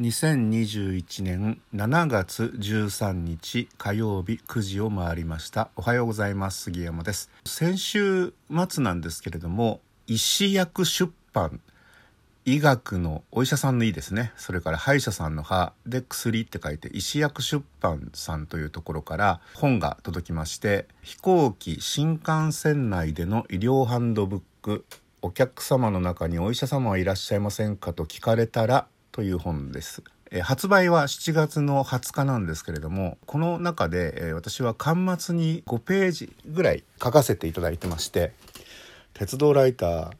2021年7月13日火曜日9時を回りました。おはようございます。杉山です。先週末なんですけれども医師薬出版医学のお医者さんの医ですね。それから歯医者さんの歯で薬って書いて医師薬出版さんというところから本が届きまして飛行機新幹線内での医療ハンドブックお客様の中にお医者様はいらっしゃいませんかと聞かれたらという本です。発売は7月の20日なんですけれどもこの中で、私は巻末に5ページぐらい書かせていただいてまして鉄道ライター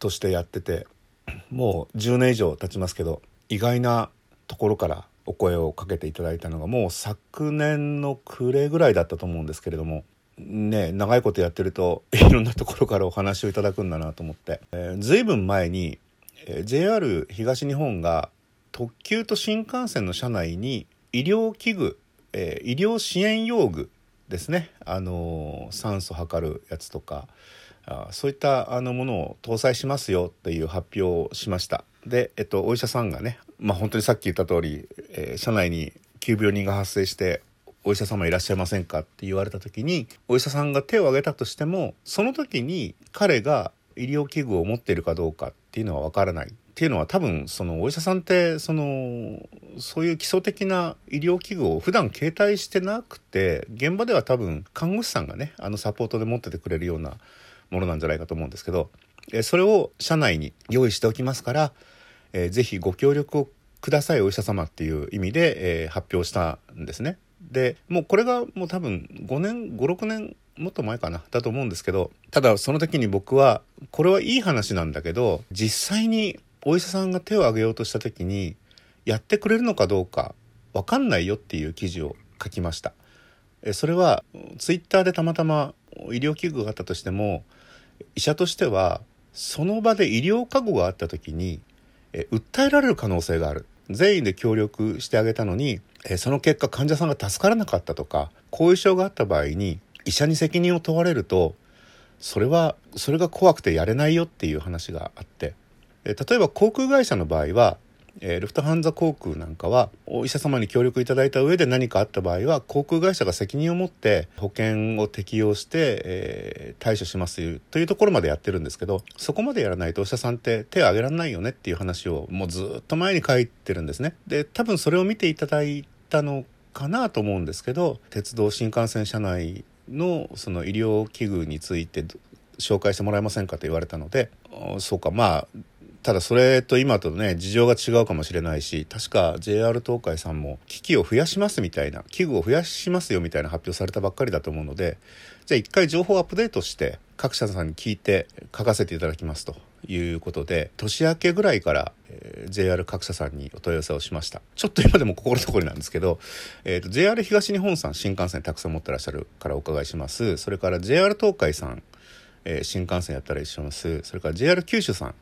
としてやっててもう10年以上経ちますけど意外なところからお声をかけていただいたのがもう昨年の暮れぐらいだったと思うんですけれどもね長いことやってるといろんなところからお話をいただくんだなと思って、えー、随分前にえ JR 東日本が特急と新幹線の車内に医療器具、えー、医療支援用具ですね、あのー、酸素測るやつとかあそういったあのものを搭載しますよっていう発表をしました。で、えっと、お医者さんがね、まあ、本当にさっき言った通り、えー、車内に急病人が発生してお医者様いらっしゃいませんかって言われた時にお医者さんが手を挙げたとしてもその時に彼が医療器具を持っているかどうかっていうのはわからないっていうのは多分そのお医者さんってそのそういう基礎的な医療器具を普段携帯してなくて現場では多分看護師さんがねあのサポートで持っててくれるようなものなんじゃないかと思うんですけどそれを社内に用意しておきますから、えー、ぜひご協力をくださいお医者様っていう意味で、えー、発表したんですね。でもうこれがもう多分5年56年もっと前かなだと思うんですけどただその時に僕はこれはいい話なんだけど実際にお医者さんが手を挙げようとした時にやってくれるのかどうか分かんないよっていう記事を書きました。それはツイッターでたまたま医療器具があったとしても医者としてはその場で医療過誤があった時に訴えられる可能性がある。全員で協力してあげたのにその結果患者さんが助からなかったとか後遺症があった場合に医者に責任を問われるとそれはそれが怖くてやれないよっていう話があって例えば航空会社の場合はえ、ルフトハンザ航空なんかはお医者様に協力いただいた上で何かあった場合は航空会社が責任を持って保険を適用して、えー、対処しますというところまでやってるんですけどそこまでやらないとお医者さんって手を挙げられないよねっていう話をもうずっと前に書いてるんですね。で多分それを見ていただいたのかなと思うんですけど鉄道新幹線車内のその医療器具について紹介してもらえませんかと言われたのでそうかまあただそれと今とね事情が違うかもしれないし確か JR 東海さんも機器を増やしますみたいな器具を増やしますよみたいな発表されたばっかりだと思うのでじゃあ一回情報アップデートして各社さんに聞いて書かせていただきますということで年明けぐらいから、えー、JR 各社さんにお問い合わせをしました。ちょっと今でも心残りなんですけど、えーと、JR 東日本さん新幹線たくさん持ってらっしゃるからお伺いします。それから JR 東海さん、え、新幹線やったら一緒ますそれから JR 九州さん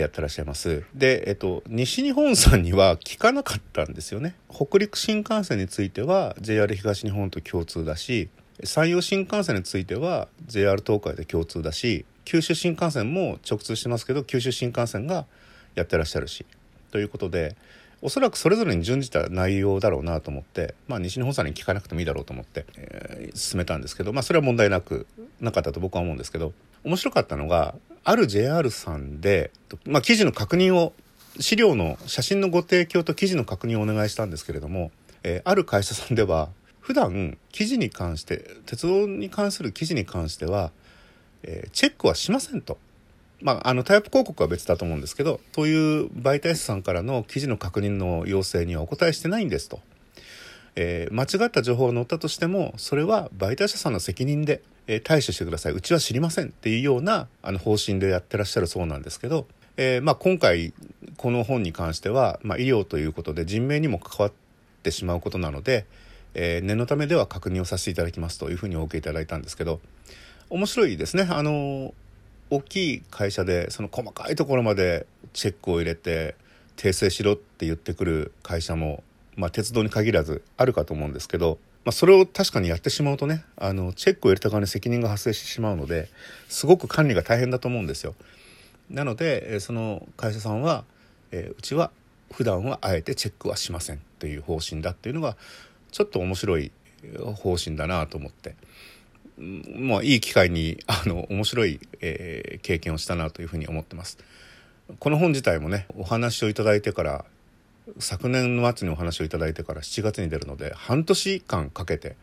やってらっしゃいます。で、えっと、西日本さんには聞かなかったんですよね。北陸新幹線については JR 東日本と共通だし山陽新幹線については JR 東海で共通だし九州新幹線も直通してますけど九州新幹線がやってらっしゃるし。ということでおそらくそれぞれに準じた内容だろうなと思って、まあ、西日本さんに聞かなくてもいいだろうと思って、えー、進めたんですけど、まあ、それは問題なくなかったと僕は思うんですけど面白かったのがある JR さんで、まあ、記事の確認を資料の写真のご提供と記事の確認をお願いしたんですけれども、えー、ある会社さんでは普段記事に関して鉄道に関する記事に関してはえー、チェックはしませんと。まあ、あのタイプ広告は別だと思うんですけどそういう媒体者さんからの記事の確認の要請にはお答えしてないんですと。えー、間違った情報が載ったとしてもそれは媒体者さんの責任で、えー、対処してください。うちは知りませんっていうようなあの方針でやってらっしゃるそうなんですけど、えーまあ、今回この本に関しては、まあ、医療ということで人命にも関わってしまうことなので、えー、念のためでは確認をさせていただきますというふうにお受けいただいたんですけど面白いですね。あの大きい会社でその細かいところまでチェックを入れて訂正しろって言ってくる会社も、まあ、鉄道に限らずあるかと思うんですけど、まあ、それを確かにやってしまうとねあのチェックを入れた側に責任が発生してしまうのですごく管理が大変だと思うんですよ。なのでその会社さんは、えー、うちは普段はあえてチェックはしませんという方針だっていうのがちょっと面白い方針だなと思って。まあ、いい機会にあの面白い、えー、経験をしたなというふうに思ってます。この本自体もねお話をいただいてから昨年の末にお話をいただいてから7月に出るので半年間かけて、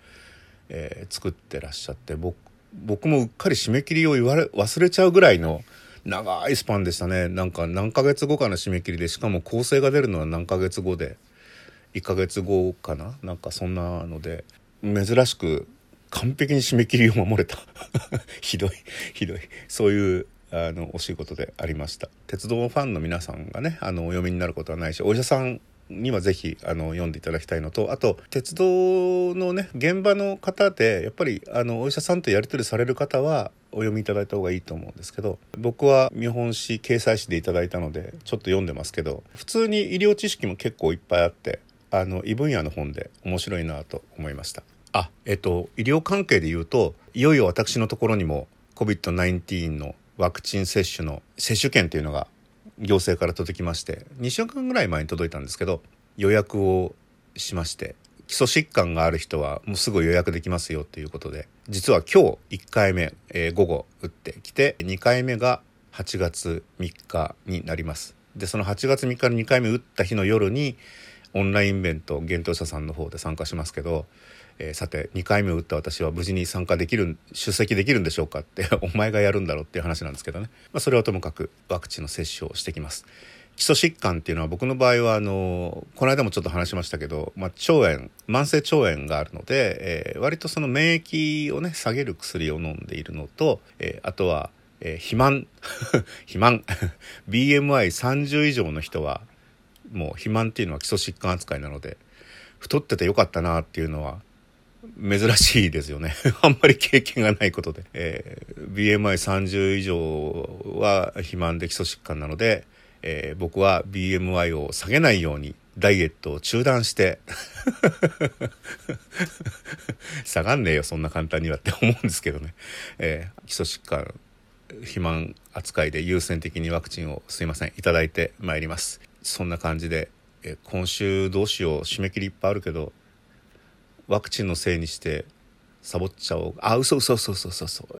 えー、作ってらっしゃって僕僕もうっかり締め切りを言われ忘れちゃうぐらいの長いスパンでしたね。なんか何ヶ月後かの締め切りでしかも構成が出るのは何ヶ月後で1ヶ月後かな？なんかそんなので珍しく完璧に締め切りを守れた。ひどいひどい。そういうあのお仕事でありました。鉄道ファンの皆さんがねあのお読みになることはないしお医者さんにはぜひあの読んでいただきたいのとあと鉄道のね現場の方でやっぱりあのお医者さんとやり取りされる方はお読みいただいた方がいいと思うんですけど僕は見本誌掲載誌でいただいたのでちょっと読んでますけど普通に医療知識も結構いっぱいあってあの異分野の本で面白いなと思いました。あえっと医療関係で言うといよいよ私のところにも COVID-19 のワクチン接種の接種券というのが行政から届きまして2週間ぐらい前に届いたんですけど予約をしまして基礎疾患がある人はもうすぐ予約できますよということで実は今日1回目、えー、午後打ってきて2回目が8月3日になります。でその8月3日の2回目打った日の夜にオンラインイベント幻冬者さんの方で参加しますけどえー、さて2回目を打った私は無事に参加できる出席できるんでしょうかって お前がやるんだろうっていう話なんですけどね、まあ、それはともかくワクチンの接種をしてきます。基礎疾患っていうのは僕の場合はあのこの間もちょっと話しましたけど、まあ、腸炎慢性腸炎があるので、えー、割とその免疫をね下げる薬を飲んでいるのと、えー、あとは、えー、肥満 肥満 BMI30 以上の人はもう肥満っていうのは基礎疾患扱いなので太っててよかったなっていうのは珍しいですよね。あんまり経験がないことで、えー、BMI30 以上は肥満で基礎疾患なので、えー、僕は BMI を下げないようにダイエットを中断して 下がんねえよそんな簡単にはって思うんですけどね、えー、基礎疾患肥満扱いで優先的にワクチンをすいませんいただいてまいります。そんな感じで、え今週どうしよう締め切りいっぱいあるけどワクチンのせいにしてサボっちゃおう。あ嘘嘘嘘嘘嘘嘘。